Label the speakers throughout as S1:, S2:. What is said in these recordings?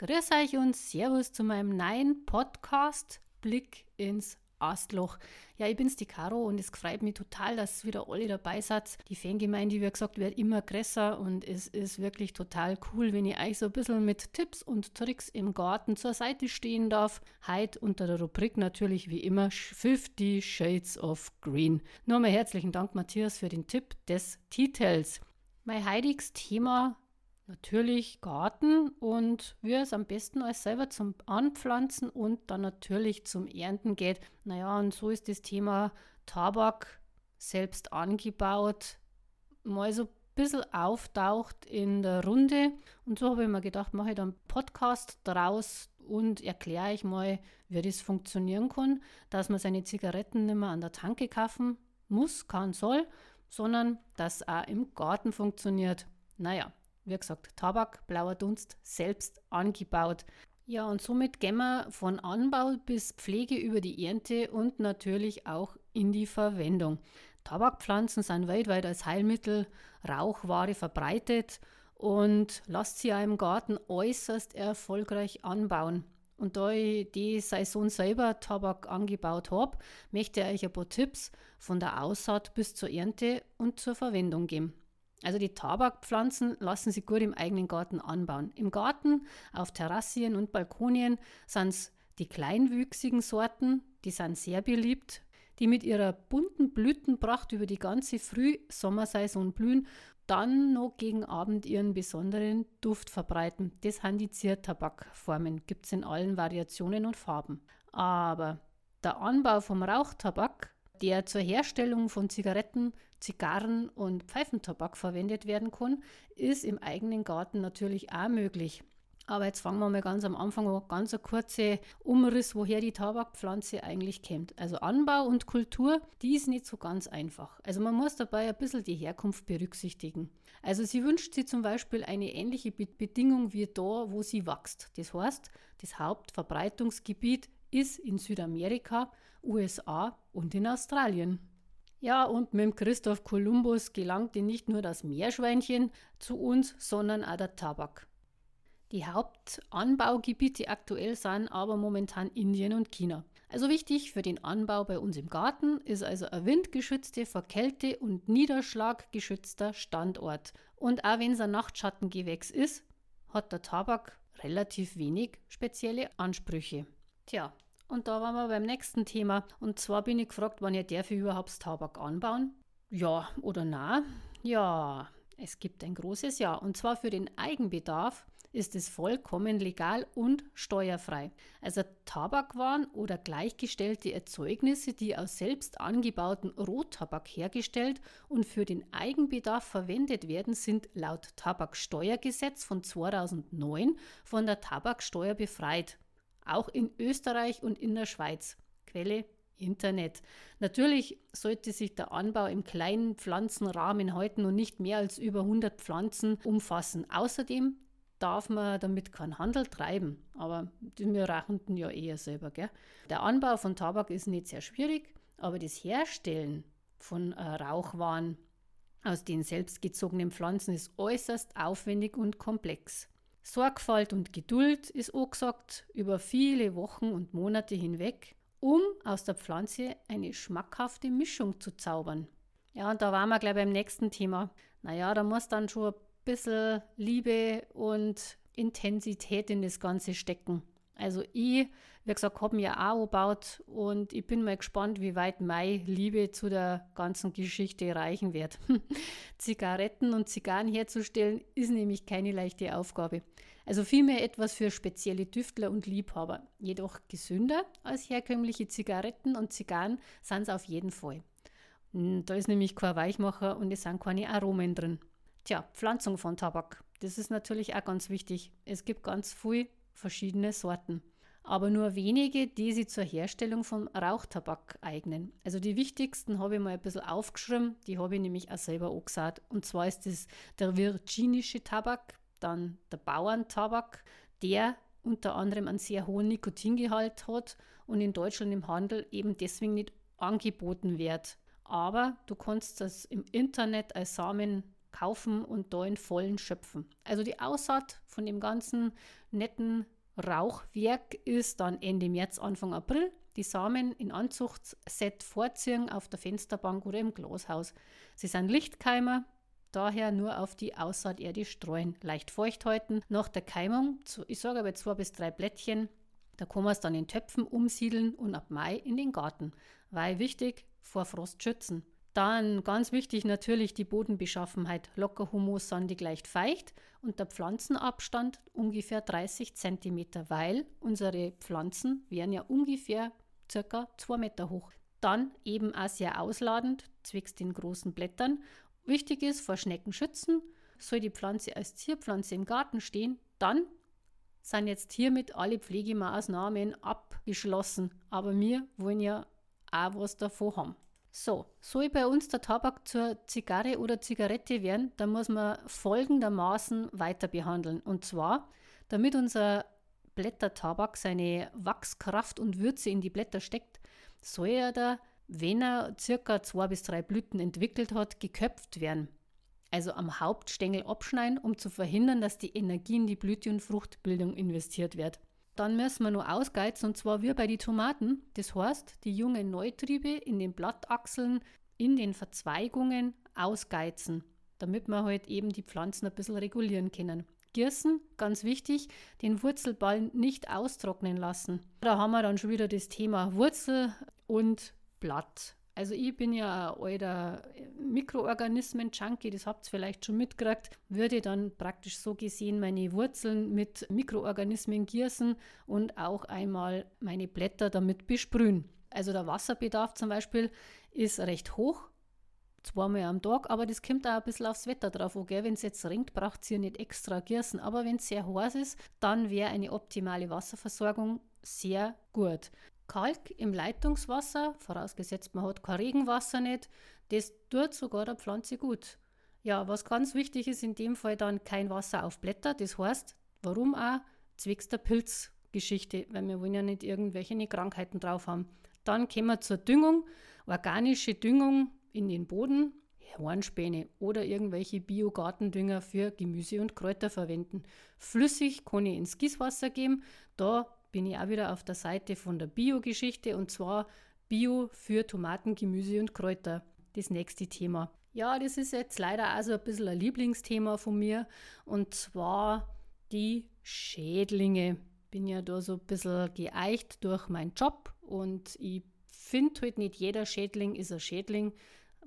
S1: Grüß euch und Servus zu meinem neuen Podcast Blick ins Astloch. Ja, ich bin's, die Caro, und es freut mich total, dass wieder alle dabei seid. Die Fangemeinde, wie gesagt, wird immer größer und es ist wirklich total cool, wenn ich euch so ein bisschen mit Tipps und Tricks im Garten zur Seite stehen darf. Heute unter der Rubrik natürlich wie immer 50 Shades of Green. Nur mal herzlichen Dank, Matthias, für den Tipp des Titels. Mein heutiges Thema natürlich Garten und wie es am besten als selber zum Anpflanzen und dann natürlich zum Ernten geht. Naja, und so ist das Thema Tabak selbst angebaut, mal so ein bisschen auftaucht in der Runde. Und so habe ich mir gedacht, mache ich dann einen Podcast daraus und erkläre ich mal, wie das funktionieren kann, dass man seine Zigaretten nicht mehr an der Tanke kaufen muss, kann, soll, sondern dass auch im Garten funktioniert. Naja, wie gesagt, Tabak, blauer Dunst, selbst angebaut. Ja, und somit gehen wir von Anbau bis Pflege über die Ernte und natürlich auch in die Verwendung. Tabakpflanzen sind weltweit als Heilmittel, Rauchware verbreitet und lasst sie auch im Garten äußerst erfolgreich anbauen. Und da ich die Saison selber Tabak angebaut habe, möchte ich euch ein paar Tipps von der Aussaat bis zur Ernte und zur Verwendung geben. Also die Tabakpflanzen lassen sich gut im eigenen Garten anbauen. Im Garten, auf Terrassien und Balkonien sind es die kleinwüchsigen Sorten, die sind sehr beliebt, die mit ihrer bunten Blütenpracht über die ganze Frühsommersaison blühen, dann noch gegen Abend ihren besonderen Duft verbreiten. Das sind die Ziertabakformen, gibt es in allen Variationen und Farben. Aber der Anbau vom Rauchtabak der zur Herstellung von Zigaretten, Zigarren und Pfeifentabak verwendet werden kann, ist im eigenen Garten natürlich auch möglich. Aber jetzt fangen wir mal ganz am Anfang an, ganz ein kurzer Umriss, woher die Tabakpflanze eigentlich kommt. Also Anbau und Kultur, die ist nicht so ganz einfach. Also man muss dabei ein bisschen die Herkunft berücksichtigen. Also sie wünscht sich zum Beispiel eine ähnliche Bedingung wie da, wo sie wächst. Das heißt, das Hauptverbreitungsgebiet ist in Südamerika, USA und in Australien. Ja, und mit Christoph Kolumbus gelangte nicht nur das Meerschweinchen zu uns, sondern auch der Tabak. Die Hauptanbaugebiete aktuell sind aber momentan Indien und China. Also wichtig für den Anbau bei uns im Garten ist also ein windgeschützter, vor Kälte und Niederschlag geschützter Standort. Und auch wenn es ein Nachtschattengewächs ist, hat der Tabak relativ wenig spezielle Ansprüche. Tja, und da waren wir beim nächsten Thema. Und zwar bin ich gefragt, wann ihr ich überhaupt Tabak anbauen? Ja oder na? Ja, es gibt ein großes Ja. Und zwar für den Eigenbedarf ist es vollkommen legal und steuerfrei. Also Tabakwaren oder gleichgestellte Erzeugnisse, die aus selbst angebauten Rottabak hergestellt und für den Eigenbedarf verwendet werden, sind laut Tabaksteuergesetz von 2009 von der Tabaksteuer befreit auch in Österreich und in der Schweiz. Quelle Internet. Natürlich sollte sich der Anbau im kleinen Pflanzenrahmen halten und nicht mehr als über 100 Pflanzen umfassen. Außerdem darf man damit keinen Handel treiben, aber wir rauchen ja eher selber. Gell? Der Anbau von Tabak ist nicht sehr schwierig, aber das Herstellen von äh, Rauchwaren aus den selbstgezogenen Pflanzen ist äußerst aufwendig und komplex. Sorgfalt und Geduld ist angesagt über viele Wochen und Monate hinweg, um aus der Pflanze eine schmackhafte Mischung zu zaubern. Ja, und da waren wir gleich beim nächsten Thema. Naja, da muss dann schon ein bisschen Liebe und Intensität in das Ganze stecken. Also ich, wie gesagt, habe mir auch gebaut und ich bin mal gespannt, wie weit meine Liebe zu der ganzen Geschichte reichen wird. Zigaretten und Zigarren herzustellen ist nämlich keine leichte Aufgabe. Also vielmehr etwas für spezielle Düftler und Liebhaber. Jedoch gesünder als herkömmliche Zigaretten und Zigarren sind es auf jeden Fall. Hm, da ist nämlich kein Weichmacher und es sind keine Aromen drin. Tja, Pflanzung von Tabak. Das ist natürlich auch ganz wichtig. Es gibt ganz viel verschiedene Sorten. Aber nur wenige, die sich zur Herstellung von Rauchtabak eignen. Also die wichtigsten habe ich mal ein bisschen aufgeschrieben, die habe ich nämlich auch selber angesagt. Und zwar ist das der virginische Tabak, dann der Bauerntabak, der unter anderem einen sehr hohen Nikotingehalt hat und in Deutschland im Handel eben deswegen nicht angeboten wird. Aber du kannst das im Internet als Samen kaufen und da in vollen schöpfen. Also die Aussaat von dem ganzen netten Rauchwerk ist dann Ende März, Anfang April. Die Samen in Anzuchtset vorziehen auf der Fensterbank oder im Glashaus. Sie sind Lichtkeimer, daher nur auf die Aussaaterde streuen. Leicht feucht halten. Nach der Keimung, ich sage aber zwei bis drei Blättchen, da kann man es dann in Töpfen umsiedeln und ab Mai in den Garten. Weil wichtig, vor Frost schützen. Dann ganz wichtig natürlich die Bodenbeschaffenheit. Locker Humus, sandig, leicht feucht und der Pflanzenabstand ungefähr 30 cm, weil unsere Pflanzen wären ja ungefähr circa 2 Meter hoch. Dann eben auch sehr ausladend, zwecks den großen Blättern. Wichtig ist, vor Schnecken schützen. Soll die Pflanze als Zierpflanze im Garten stehen, dann sind jetzt hiermit alle Pflegemaßnahmen abgeschlossen. Aber wir wollen ja auch was davon haben. So, soll bei uns der Tabak zur Zigarre oder Zigarette werden, dann muss man folgendermaßen weiter behandeln. Und zwar, damit unser Blättertabak seine Wachskraft und Würze in die Blätter steckt, soll er da, wenn er circa zwei bis drei Blüten entwickelt hat, geköpft werden. Also am Hauptstängel abschneiden, um zu verhindern, dass die Energie in die Blüte- und Fruchtbildung investiert wird. Dann müssen wir nur ausgeizen und zwar wie bei den Tomaten. Das heißt, die jungen Neutriebe in den Blattachseln, in den Verzweigungen ausgeizen, damit wir halt eben die Pflanzen ein bisschen regulieren können. Gießen, ganz wichtig, den Wurzelballen nicht austrocknen lassen. Da haben wir dann schon wieder das Thema Wurzel und Blatt. Also ich bin ja ein alter Mikroorganismen-Junkie, das habt ihr vielleicht schon mitgekriegt, würde dann praktisch so gesehen meine Wurzeln mit Mikroorganismen gießen und auch einmal meine Blätter damit besprühen. Also der Wasserbedarf zum Beispiel ist recht hoch, zweimal am Tag, aber das kommt auch ein bisschen aufs Wetter drauf. Okay? Wenn es jetzt regnet, braucht es hier nicht extra gießen, aber wenn es sehr heiß ist, dann wäre eine optimale Wasserversorgung sehr gut. Kalk im Leitungswasser, vorausgesetzt man hat kein Regenwasser nicht, das tut sogar der Pflanze gut. Ja, was ganz wichtig ist, in dem Fall dann kein Wasser auf Blätter. Das heißt, warum auch? Zwecks der Pilzgeschichte, weil wir wollen ja nicht irgendwelche Krankheiten drauf haben. Dann kommen wir zur Düngung. Organische Düngung in den Boden, Hornspäne oder irgendwelche Biogartendünger für Gemüse und Kräuter verwenden. Flüssig kann ich ins Gießwasser geben. Da bin ich auch wieder auf der Seite von der Bio-Geschichte und zwar Bio für Tomaten, Gemüse und Kräuter. Das nächste Thema. Ja, das ist jetzt leider also ein bisschen ein Lieblingsthema von mir und zwar die Schädlinge. Bin ja da so ein bisschen geeicht durch meinen Job und ich finde halt nicht jeder Schädling ist ein Schädling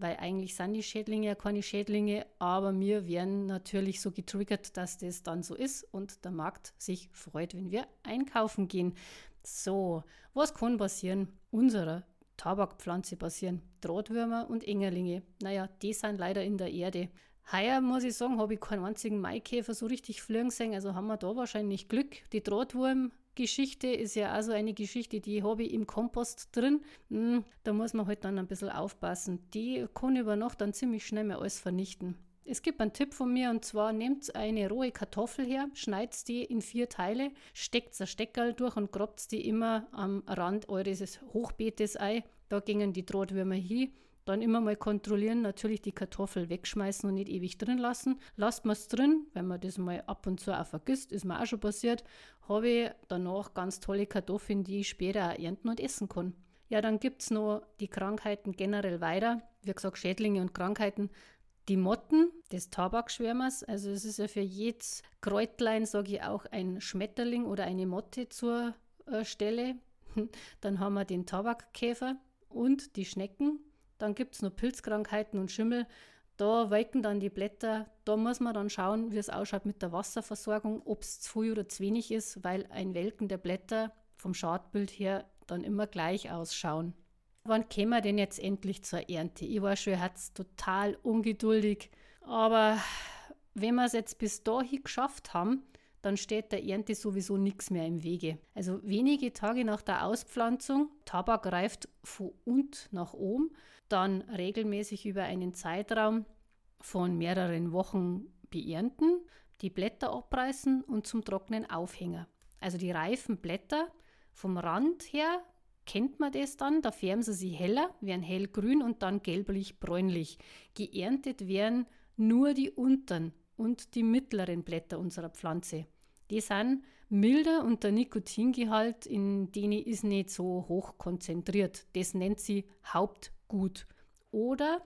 S1: weil eigentlich sind die Schädlinge ja keine Schädlinge, aber wir werden natürlich so getriggert, dass das dann so ist und der Markt sich freut, wenn wir einkaufen gehen. So, was kann passieren? Unserer Tabakpflanze passieren. Drahtwürmer und Engerlinge. Naja, die sind leider in der Erde. Heuer muss ich sagen, habe ich keinen einzigen Maikäfer so richtig fliegen sehen, also haben wir da wahrscheinlich Glück. Die Drahtwurm Geschichte ist ja also eine Geschichte, die habe ich im Kompost drin. Hm, da muss man halt dann ein bisschen aufpassen. Die kann über Nacht dann ziemlich schnell mal alles vernichten. Es gibt einen Tipp von mir und zwar nehmt eine rohe Kartoffel her, schneidet die in vier Teile, steckt ein Steckerl durch und grabt die immer am Rand eures Hochbeetes ein. Da gingen die Drahtwürmer hin dann immer mal kontrollieren, natürlich die Kartoffel wegschmeißen und nicht ewig drin lassen. Lasst man es drin, wenn man das mal ab und zu auch vergisst, ist mir auch schon passiert, habe ich danach ganz tolle Kartoffeln, die ich später auch ernten und essen kann. Ja, dann gibt es noch die Krankheiten generell weiter. Wie gesagt, Schädlinge und Krankheiten. Die Motten des Tabakschwärmers, also es ist ja für jedes Kräutlein, sage ich auch, ein Schmetterling oder eine Motte zur äh, Stelle. Dann haben wir den Tabakkäfer und die Schnecken, dann gibt es noch Pilzkrankheiten und Schimmel. Da welken dann die Blätter. Da muss man dann schauen, wie es ausschaut mit der Wasserversorgung, ob es zu viel oder zu wenig ist, weil ein Welken der Blätter vom Schadbild her dann immer gleich ausschauen. Wann kämen wir denn jetzt endlich zur Ernte? Ich war schon jetzt total ungeduldig. Aber wenn wir es jetzt bis dahin geschafft haben, dann steht der Ernte sowieso nichts mehr im Wege. Also wenige Tage nach der Auspflanzung, Tabak reift von unten nach oben, dann regelmäßig über einen Zeitraum von mehreren Wochen beernten, die Blätter abreißen und zum Trocknen aufhängen. Also die reifen Blätter vom Rand her kennt man das dann, da färben sie sich heller, werden hellgrün und dann gelblich-bräunlich. Geerntet werden nur die unteren und die mittleren Blätter unserer Pflanze. Die sind milder und der Nikotingehalt in denen ist nicht so hoch konzentriert. Das nennt sie Hauptgut. Oder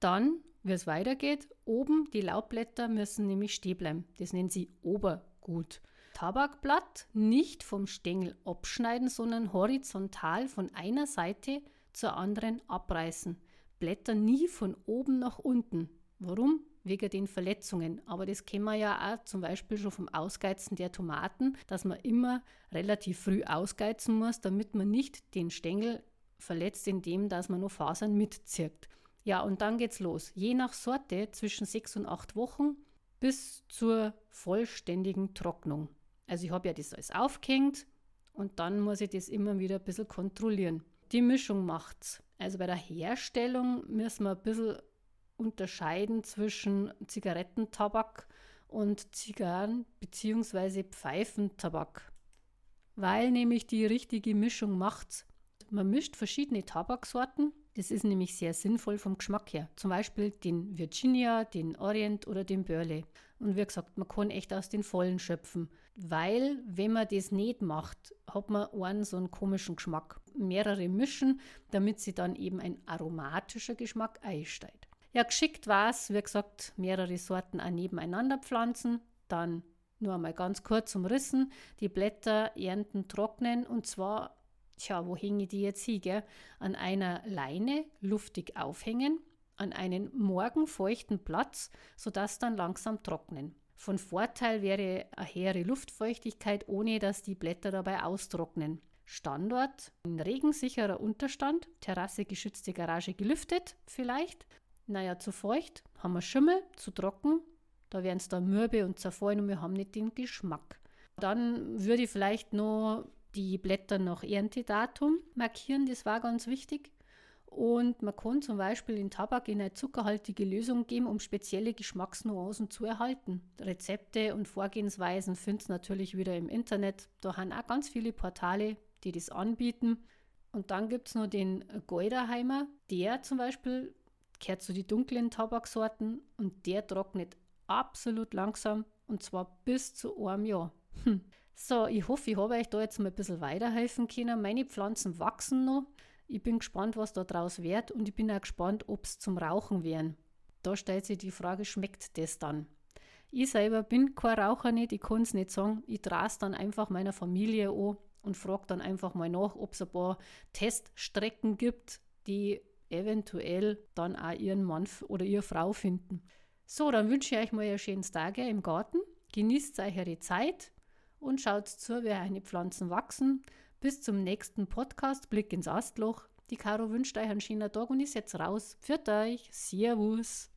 S1: dann, wie es weitergeht, oben die Laubblätter müssen nämlich stehen bleiben. Das nennt sie Obergut. Tabakblatt nicht vom Stängel abschneiden, sondern horizontal von einer Seite zur anderen abreißen. Blätter nie von oben nach unten. Warum? Wegen den Verletzungen. Aber das kennen wir ja auch zum Beispiel schon vom Ausgeizen der Tomaten, dass man immer relativ früh ausgeizen muss, damit man nicht den Stängel verletzt, indem dass man noch Fasern mitzirkt. Ja, und dann geht's los. Je nach Sorte zwischen sechs und acht Wochen bis zur vollständigen Trocknung. Also ich habe ja das alles aufgehängt und dann muss ich das immer wieder ein bisschen kontrollieren. Die Mischung macht's. Also bei der Herstellung müssen wir ein bisschen unterscheiden zwischen Zigarettentabak und Zigarren- bzw. Pfeifentabak. Weil nämlich die richtige Mischung macht's. Man mischt verschiedene Tabaksorten. Das ist nämlich sehr sinnvoll vom Geschmack her. Zum Beispiel den Virginia, den Orient oder den Burley. Und wie gesagt, man kann echt aus den Vollen schöpfen. Weil, wenn man das nicht macht, hat man einen so einen komischen Geschmack. Mehrere mischen, damit sie dann eben ein aromatischer Geschmack einsteigt. Ja, geschickt war es, wie gesagt, mehrere Sorten auch nebeneinander pflanzen, dann nur einmal ganz kurz umrissen, die Blätter ernten, trocknen. Und zwar, tja, wo hänge ich die jetzt hin, gell? An einer Leine luftig aufhängen, an einen morgenfeuchten Platz, sodass dann langsam trocknen. Von Vorteil wäre eine höhere Luftfeuchtigkeit, ohne dass die Blätter dabei austrocknen. Standort, ein regensicherer Unterstand, Terrasse geschützte Garage gelüftet vielleicht naja, zu feucht, haben wir Schimmel, zu trocken, da werden es dann mürbe und zerfallen und wir haben nicht den Geschmack. Dann würde ich vielleicht noch die Blätter nach Erntedatum markieren, das war ganz wichtig. Und man kann zum Beispiel in Tabak in eine zuckerhaltige Lösung geben, um spezielle Geschmacksnuancen zu erhalten. Rezepte und Vorgehensweisen findet natürlich wieder im Internet. Da haben auch ganz viele Portale, die das anbieten. Und dann gibt es noch den Golderheimer. Der zum Beispiel gehört zu den dunklen Tabaksorten und der trocknet absolut langsam und zwar bis zu einem Jahr. Hm. So, ich hoffe, ich habe euch da jetzt mal ein bisschen weiterhelfen können. Meine Pflanzen wachsen noch. Ich bin gespannt, was da draus wird und ich bin auch gespannt, ob es zum Rauchen wären. Da stellt sich die Frage, schmeckt das dann? Ich selber bin kein Raucher nicht, ich kann es nicht sagen. Ich traue dann einfach meiner Familie an und frage dann einfach mal nach, ob es ein paar Teststrecken gibt, die eventuell dann auch ihren Mann oder ihre Frau finden. So, dann wünsche ich euch mal ein schönes Tag im Garten. Genießt eure Zeit und schaut zu, wie eure Pflanzen wachsen. Bis zum nächsten Podcast Blick ins Astloch. Die Caro wünscht euch einen schönen Tag und ich setze raus. Für euch. Servus.